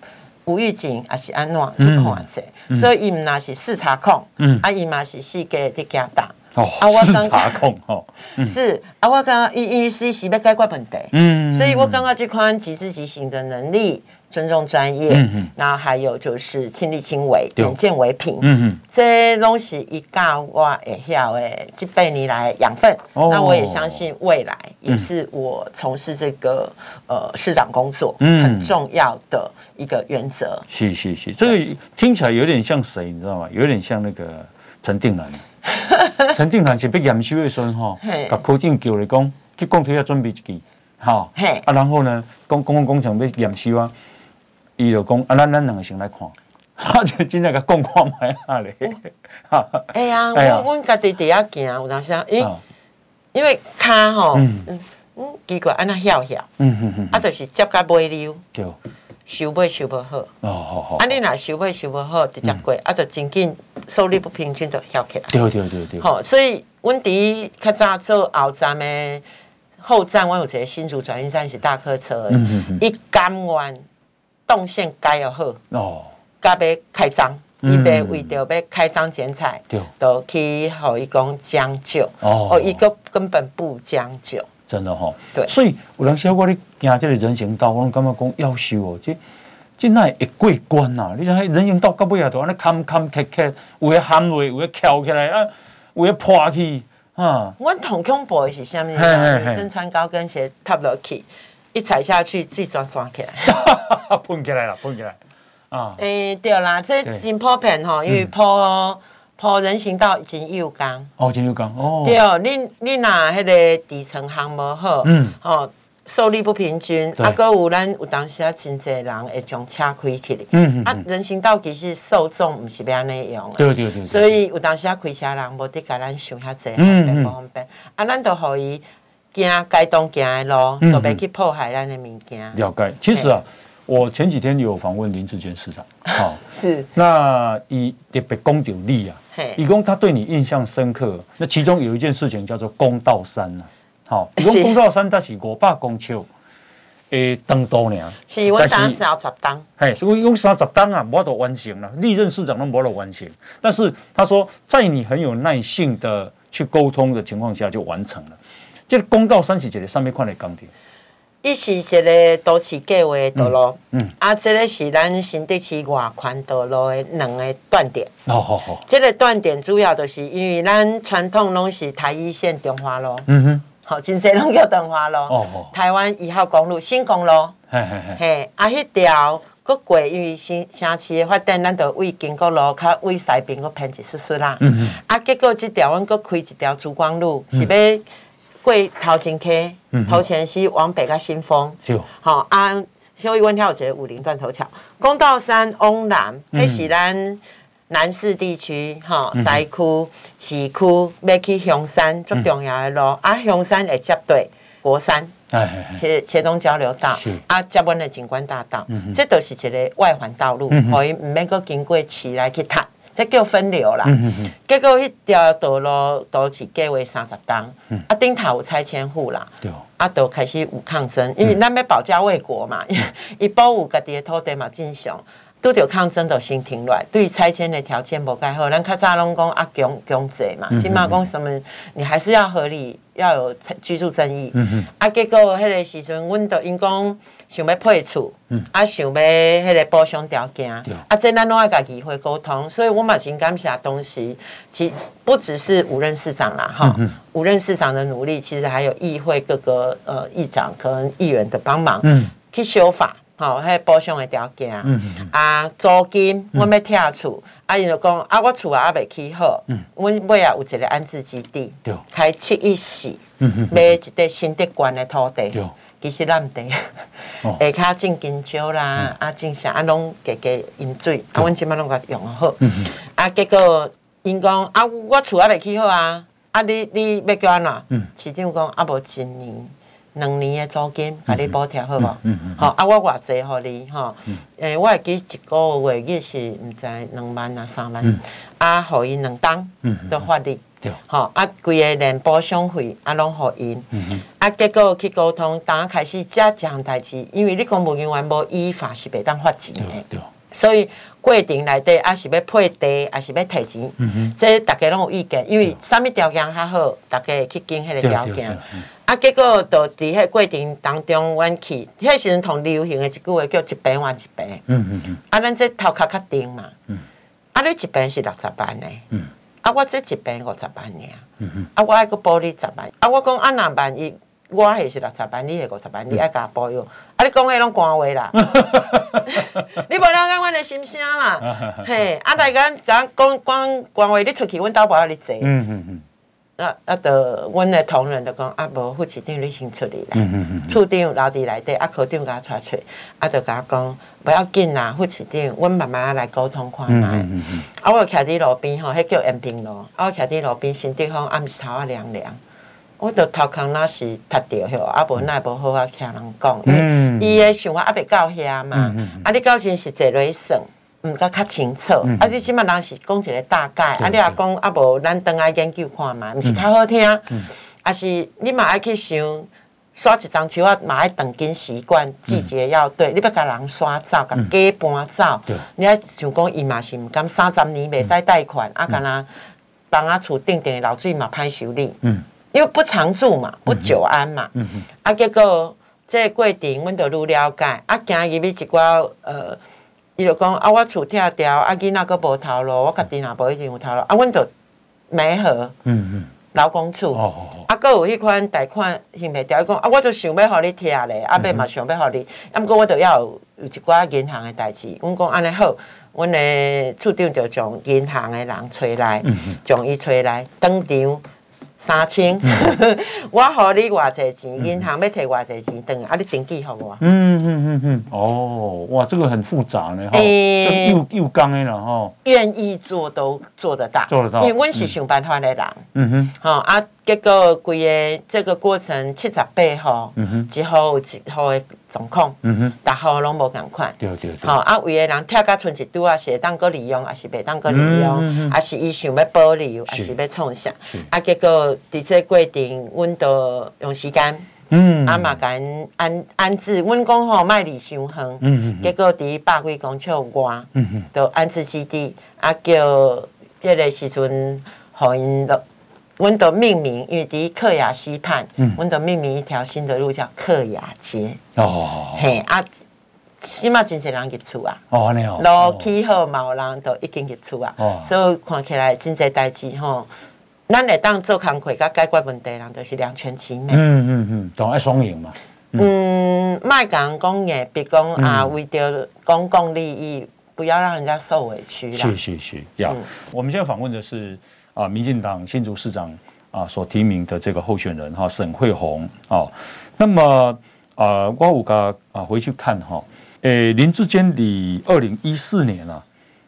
无预警还是安怎去看者，所以伊毋那是视察控，嗯，啊伊嘛是世界的家大。哦，视察控哦，是啊，我刚刚伊伊是是要解决问题，嗯，所以我刚刚即款即知即行的能力，尊重专业，嗯，然后还有就是亲力亲为，眼见为凭，嗯嗯，这东西一教我会晓诶，这辈你来养分，那我也相信未来也是我从事这个呃市长工作很重要的一个原则。是是是，这个听起来有点像谁，你知道吗？有点像那个陈定南。陈定南是被验收的时候，哈，把科长叫来讲，去工体要准备一支，哈，啊，然后呢，公公共工程要验收啊，伊就讲，啊，咱咱两个先来看，哈，就真正甲讲看卖下咧，哈，哎呀，我我家己底下行，有当时啊，因因为卡吼，嗯。嗯，奇怪，安那翘翘，嗯嗯嗯，啊，就是接甲尾溜，对。收尾收不好，哦好好，啊你若收尾收不好，直接过，啊就真紧受力不平均就翘起来。对对对对。好，所以阮伫较早做后站的后站，我有一个新竹转运站是大客车，伊甘愿动线改又好，哦，甲要开张，伊要为着要开张剪彩，对，都去互伊讲将就，哦，伊个根本不将就。真的吼，对，所以有人说我咧行这个人行道，我拢感觉讲要修哦，这这那会过关呐？你像人行道到尾啊，都安尼坎坎坷坷，有诶陷落，有诶翘起来啊，有诶破去啊。阮同恐怖的是啥物？女生穿高跟鞋踏落去，一踩下去，水抓抓起来，碰起来了，碰起来。啊！诶，对啦，这真普遍吼，因为铺。铺人行道真有工。哦，真有工哦。对哦，你你那迄个底层行无好，嗯，哦，受力不平均，啊，搁有咱有当时啊，真侪人会将车开起来，嗯嗯，啊，人行道其实受众毋是要安尼用，对对对，所以有当时啊，开车人无得甲咱想遐济，方便不方便？啊，咱都互伊行该当行的路，都别去破坏咱的物件。了解，其实啊。我前几天有访问林志坚市长，好，是，那以特别公有利啊，以公他对你印象深刻，那其中有一件事情叫做公道山呐，好，以公公道山它是五百公尺，诶，登多年，是我当时要十当，嘿，所以用三十当啊，无法完成了，历任市长都无得完成，但是他说在你很有耐性的去沟通的情况下就完成了，这个公道三是一个上面看的钢铁。伊是一个都市计划的道路，嗯，嗯啊，这个是咱新德市外环道路的两个断点。哦，好好。这个断点主要就是因为咱传统拢是台一线中华路，嗯哼，好，真侪拢叫中华路。哦哦。台湾一号公路新公路，嘿嘿嘿。嘿，啊，迄条阁过，因为新城市的发展，咱就为经过路较为西边个偏一疏疏啦。嗯嗯。啊，结果即条阮阁开一条珠光路，是要。过头前溪，头前溪往北个新丰，好啊，所以阮遐有一个武陵断头桥，公道山往南，迄是咱南市地区，吼，西区、市区要去香山最重要的路，啊，香山会接对国山，切切东交流道，啊，接阮的景观大道，这都是一个外环道路，可以毋免阁经过市来去塔。这叫分流啦，嗯、哼哼结果迄条道路都是计划三十档，嗯、啊顶头有拆迁户啦，对。啊都开始有抗争，因为咱要保家卫国嘛，伊、嗯、保有家己的土地嘛正常，拄着抗争就先停落来，对拆迁的条件无介好，咱较早拢讲啊强强制嘛，起码讲什么，你还是要合理，要有居住正义，嗯、哼啊结果迄个时阵，阮都因讲。想要配厝，嗯、啊，想要迄个补偿条件，对。啊，这咱拢爱家议会沟通，所以我嘛真感谢东西，其不只是五任市长啦，哈、嗯，五任市长的努力，其实还有议会各个呃议长跟议员的帮忙，嗯，去修法，吼，迄补偿的条件，嗯嗯啊，租金，阮要拆厝，啊，伊就讲，啊，我厝啊还未起好，嗯，阮尾啊有一个安置基地，对，开七亿四，嗯嗯，买一块新德关的土地，对，其实咱地，下骹种香蕉啦，啊，种啥啊，拢加加饮水，啊，阮即摆拢甲用好，啊，结果因讲，啊，我厝还未起好啊，啊，你你要叫安怎？嗯，市长讲，啊，无一年。两年的租金，甲你补贴好无？好、啊，我偌济互你吼？诶、我会记一个月月是毋知两万啊三万，嗯、啊，互伊两当都发你，吼、啊，规个连补偿费啊拢互因，啊，结果去沟通，当开始遮一项代志，因为你公务员无依法是袂当发钱的，所以过程内底啊是要配地，啊是要提钱，嗯嗯、这大家拢有意见，因为啥物条件较好，大家去经迄个条件。啊，结果就伫迄过程当中，阮去，迄时阵同流行的一句话叫一坪换一坪。嗯嗯嗯。啊，咱这头壳较定嘛。嗯。啊，你一坪是六十万的。嗯。啊，我这一边五十万尔。嗯嗯。啊，我爱个补你十万。啊，我讲啊，若万一我迄是六十万，你迄五十万，你爱甲我补哟。啊，你讲迄拢官话啦。你无了解阮的心声啦。嘿，啊，大家讲讲讲官话，你出去，阮兜无你坐。嗯嗯嗯。啊啊！的，阮的同仁就讲啊，无副市长你先出嚟啦。嗯嗯嗯。处长留伫内底，啊，科长甲我带出，啊，就甲我讲不要紧啦，副市长，阮慢慢来沟通看觅。嗯嗯啊，我徛伫路边吼，迄叫延平路。啊，我徛伫路边，新地方暗时头啊凉凉。我着头壳那是塌着吼，啊，无那无好啊，听人讲。嗯。伊的想法还未到遐嘛。嗯啊，你到时是坐落去算。毋较较清楚，嗯、啊！你即马人是讲一个大概，啊！你若讲啊无，咱当来研究看嘛，毋是较好听，啊、嗯、是你嘛爱去想刷一张树啊，嘛爱等紧习惯季节要对，嗯、你要甲人刷走，甲鸡搬走，嗯、你爱想讲伊嘛是毋甘三十年袂使贷款，嗯、啊，干若帮啊厝顶顶漏水嘛歹修理，嗯，因为不常住嘛，不久安嘛，嗯嗯，啊，结果这个过程阮着愈了解，啊，今日咪一寡呃。伊就讲啊，我厝拆掉，啊囡仔阁无头路，我家己若无一定有头路，啊，阮就媒合，嗯嗯，劳工处，哦哦啊，阁有迄款贷款还袂掉，伊讲啊，我就想要互你拆咧，啊，尾嘛想要互你，啊，毋过我就要有有一寡银行诶代志，阮讲安尼好，阮诶处长就将银行诶人找来，将伊找来当场。三千，我互你偌济钱，银行要摕偌济钱，等啊，你登记互我。嗯嗯嗯嗯，哦，哇，这个很复杂呢，哈，又又刚的了哈。愿意做都做得到，做得到，因为阮是想办法的人。嗯。哼，好啊，结果规个这个过程七十八号，嗯哼，一号一号的状况，嗯哼，逐号拢无共款。对对对。好啊，为个人拆甲剩一拄啊，是会当阁利用，也是袂当阁利用，啊是伊想要保留，啊是要创啥？啊，结果伫这过程，阮都用时间，嗯，啊嘛甲因安安置，阮讲吼卖离伤远，嗯嗯，结果伫百几公尺外，嗯嗯，都安置基地，啊叫这个时阵，互因落。阮都命名，因为伫克雅溪畔，阮都命名一条新的路叫克雅街。哦，嘿啊，起码真侪人入厝啊。哦，安尼哦。路起好，嘛有人都已经入厝啊。哦。所以看起来真侪代志吼，咱会当做工课，甲解决问题，人都是两全其美。嗯嗯嗯，都爱双赢嘛。嗯，卖讲公业，别讲啊，为着公共利益，不要让人家受委屈啦。是是是，要。我们现在访问的是。啊，民进党新竹市长啊所提名的这个候选人哈、啊，沈惠虹啊，那么啊，我五个啊回去看哈，诶，林志坚的二零一四年啊，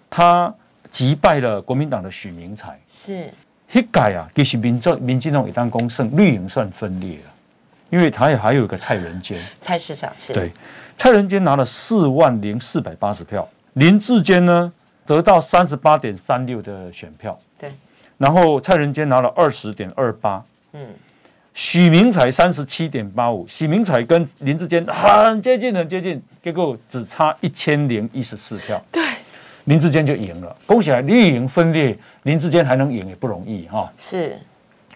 他击败了国民党的许明才，是，一改啊，其实民众民进党一旦攻胜，绿营算分裂了，因为他也还有一个蔡仁坚，蔡市长是，对，蔡仁坚拿了四万零四百八十票，林志坚呢得到三十八点三六的选票，对。然后蔡仁坚拿了二十点二八，嗯，许明才三十七点八五，许明才跟林志坚很接近，很接近，结果只差一千零一十四票，对，林志坚就赢了。恭喜啊，绿营分裂，林志坚还能赢也不容易哈。是，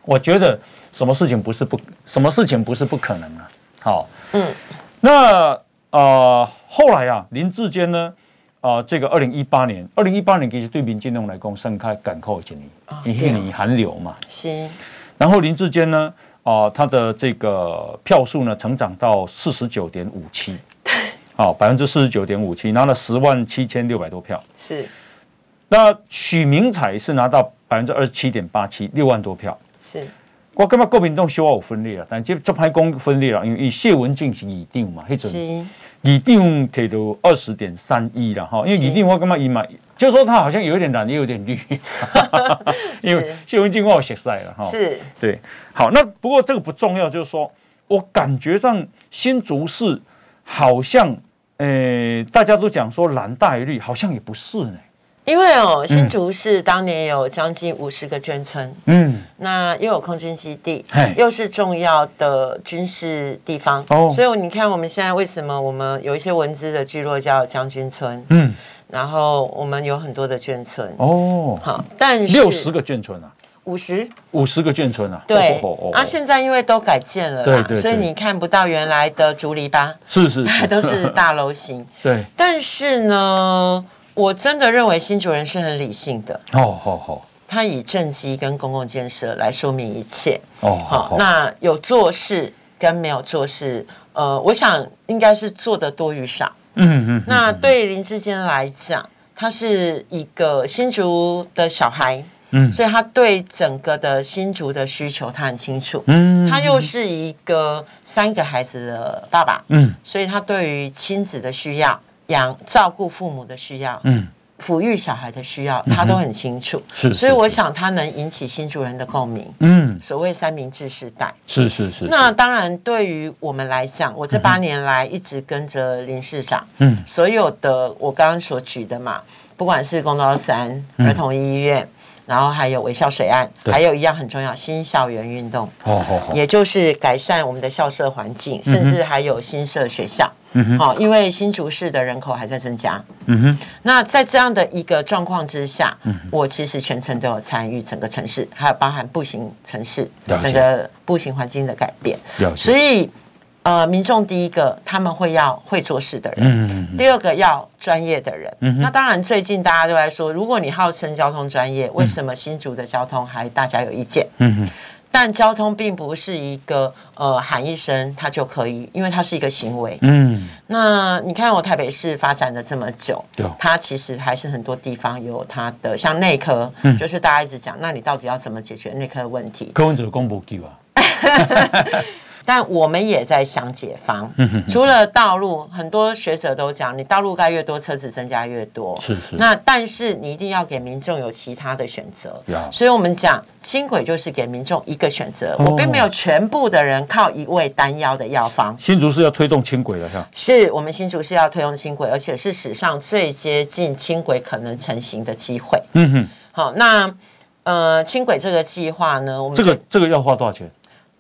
我觉得什么事情不是不，什么事情不是不可能啊。好，嗯，那呃后来啊，林志坚呢？啊，这个二零一八年，二零一八年其实对民进党来讲，盛开赶扣几年，一年寒流嘛。是。然后林志坚呢，啊，他的这个票数呢，成长到四十九点五七。好，百分之四十九点五七，拿了十万七千六百多票。是。那许明采是拿到百分之二十七点八七，六万多票。是。我感觉国民党小有分裂了，但这这派讲分裂了，因为谢文进是议长嘛，迄阵议长提到二十点三一了哈，因为李定我感觉伊嘛，就是说他好像有一点蓝，也有点绿，因为谢文进我有熟悉了哈。是，对，好，那不过这个不重要，就是说我感觉上新竹市好像，诶、呃，大家都讲说蓝大于绿，好像也不是呢。因为哦，新竹市当年有将近五十个眷村，嗯，那又有空军基地，又是重要的军事地方，哦，所以你看我们现在为什么我们有一些文资的聚落叫将军村，嗯，然后我们有很多的眷村，哦，好，但是六十个眷村啊，五十？五十个眷村啊，对，啊，现在因为都改建了，对对，所以你看不到原来的竹篱笆，是是，都是大楼型，对，但是呢。我真的认为新竹人是很理性的。哦，好好，他以政绩跟公共建设来说明一切。哦，好，那有做事跟没有做事，呃，我想应该是做的多与少，嗯嗯，那对林志坚来讲，他是一个新竹的小孩，嗯，所以他对整个的新竹的需求他很清楚，嗯，他又是一个三个孩子的爸爸，嗯，所以他对于亲子的需要。养照顾父母的需要，嗯，抚育小孩的需要，他都很清楚。是，所以我想他能引起新主人的共鸣。嗯，所谓三明治时代，是是是。那当然，对于我们来讲，我这八年来一直跟着林市长，嗯，所有的我刚刚所举的嘛，不管是公道三儿童医院，然后还有微笑水岸，还有一样很重要，新校园运动，哦哦，也就是改善我们的校舍环境，甚至还有新设学校。嗯好，因为新竹市的人口还在增加。嗯哼，那在这样的一个状况之下，嗯，我其实全程都有参与整个城市，还有包含步行城市整个步行环境的改变。所以，呃，民众第一个他们会要会做事的人，嗯嗯，第二个要专业的人。嗯，那当然，最近大家都在说，如果你号称交通专业，为什么新竹的交通还大家有意见？嗯哼。但交通并不是一个呃喊一声它就可以，因为它是一个行为。嗯，那你看我台北市发展了这么久，对，它其实还是很多地方有它的，像内科，嗯，就是大家一直讲，那你到底要怎么解决内科的问题？柯文哲公布给啊。但我们也在想解方，除了道路，很多学者都讲，你道路盖越多，车子增加越多。是是。那但是你一定要给民众有其他的选择。所以我们讲轻轨就是给民众一个选择，我并没有全部的人靠一味单腰的药方。新竹是要推动轻轨的？是我们新竹是要推动轻轨，而且是史上最接近轻轨可能成型的机会。嗯哼。好，那呃，轻轨这个计划呢，我们这个这个要花多少钱？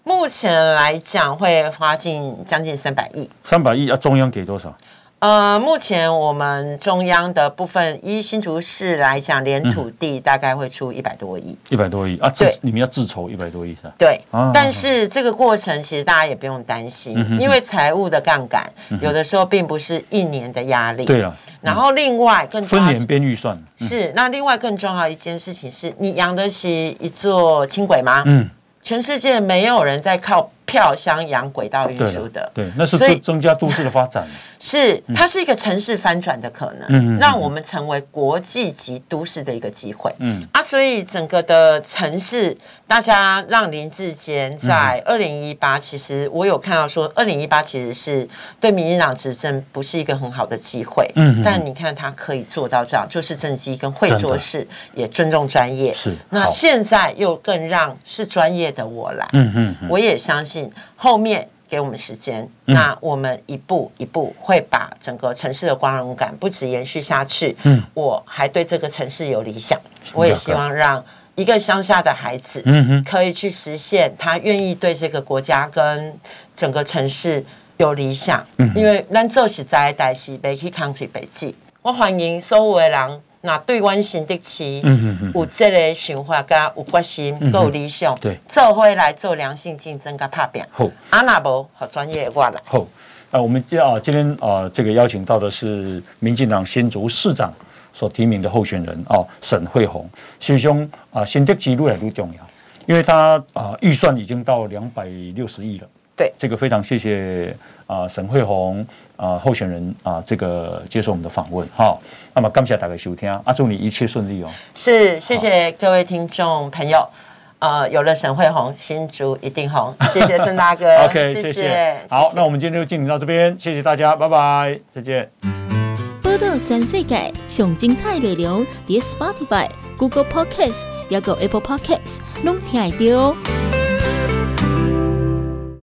目前来讲会花近将近三百亿，三百亿啊，中央给多少？呃，目前我们中央的部分，依新竹市来讲，连土地大概会出一百多亿，一百多亿啊，对，你们要自筹一百多亿是吧？对，但是这个过程其实大家也不用担心，因为财务的杠杆有的时候并不是一年的压力，对啊。然后另外更分年编预算是，那另外更重要一件事情是你养得起一座轻轨吗？嗯。全世界没有人在靠票箱养轨道运输的，对，那是增增加都市的发展。是，它是一个城市翻转的可能，嗯，让我们成为国际级都市的一个机会，嗯。啊，所以整个的城市，大家让林志坚在二零一八，其实我有看到说，二零一八其实是对民进党执政不是一个很好的机会，嗯，但你看他可以做到这样，就是政绩跟会做事，也尊重专业，是。那现在又更让是专业的我来，嗯嗯，我也相信后面。给我们时间，那我们一步一步会把整个城市的光荣感不止延续下去。嗯，我还对这个城市有理想，我也希望让一个乡下的孩子，嗯可以去实现他愿意对这个国家跟整个城市有理想。嗯，因为咱做实在的代志，别去扛嘴北记。我欢迎所有的人。那对阮新的期，有这个想法，加有决心，够有理想，对，做回来做良性竞争，跟拍拼。好，阿那无好专业过来。好，啊，我们今啊，今天啊，这个邀请到的是民进党新竹市长所提名的候选人哦，沈慧虹。师兄啊，新的期越来越重要，因为他啊，预算已经到两百六十亿了。对，这个非常谢谢啊，沈惠虹啊候选人啊这个接受我们的访问。好，那么感谢大家收听，啊，祝你一切顺利哦。是，谢谢各位听众朋友。呃，有了沈慧红，新竹一定红。谢谢郑大哥。OK，谢谢。谢谢好，那我们今天就进行到这边，谢谢大家，拜拜，再见。报道全世界上精彩内容，点 Spotify、Google Podcasts，还有 Apple Podcasts，拢听得到。